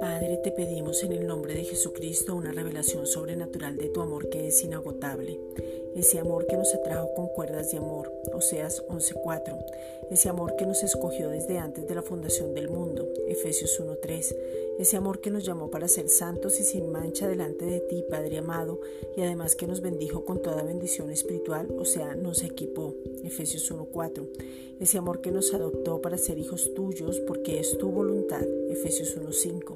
Padre, te pedimos en el nombre de Jesucristo una revelación sobrenatural de tu amor que es inagotable. Ese amor que nos atrajo con cuerdas de amor, Oseas 11:4, ese amor que nos escogió desde antes de la fundación del mundo, Efesios 1:3, ese amor que nos llamó para ser santos y sin mancha delante de ti, Padre amado, y además que nos bendijo con toda bendición espiritual, o sea, nos equipó, Efesios 1:4, ese amor que nos adoptó para ser hijos tuyos porque es tu voluntad, Efesios 1:5.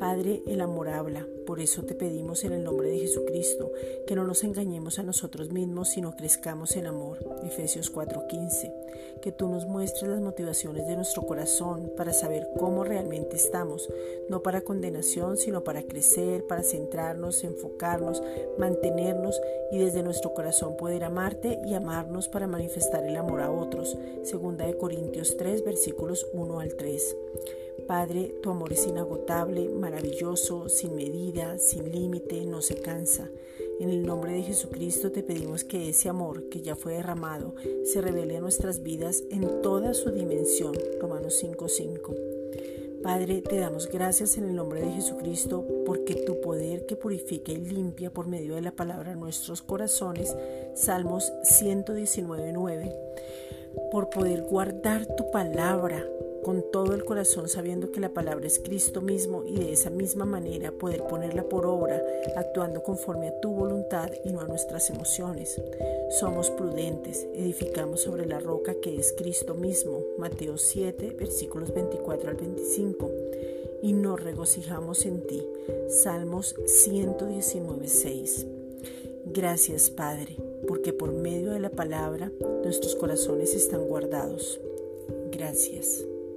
Padre, el amor habla, por eso te pedimos en el nombre de Jesucristo que no nos engañemos a nosotros mismos, sino crezcamos en amor. Efesios 4:15. Que tú nos muestres las motivaciones de nuestro corazón para saber cómo realmente estamos, no para condenación, sino para crecer, para centrarnos, enfocarnos, mantenernos y desde nuestro corazón poder amarte y amarnos para manifestar el amor a otros. Segunda de Corintios 3, versículos 1 al 3. Padre, tu amor es inagotable, maravilloso, sin medida, sin límite, no se cansa. En el nombre de Jesucristo te pedimos que ese amor que ya fue derramado se revele a nuestras vidas en toda su dimensión. Romanos 5:5. Padre, te damos gracias en el nombre de Jesucristo porque tu poder que purifica y limpia por medio de la palabra nuestros corazones, Salmos 119:9, por poder guardar tu palabra con todo el corazón sabiendo que la palabra es Cristo mismo y de esa misma manera poder ponerla por obra, actuando conforme a tu voluntad y no a nuestras emociones. Somos prudentes, edificamos sobre la roca que es Cristo mismo, Mateo 7, versículos 24 al 25, y nos regocijamos en ti, Salmos 119, 6. Gracias Padre, porque por medio de la palabra nuestros corazones están guardados. Gracias.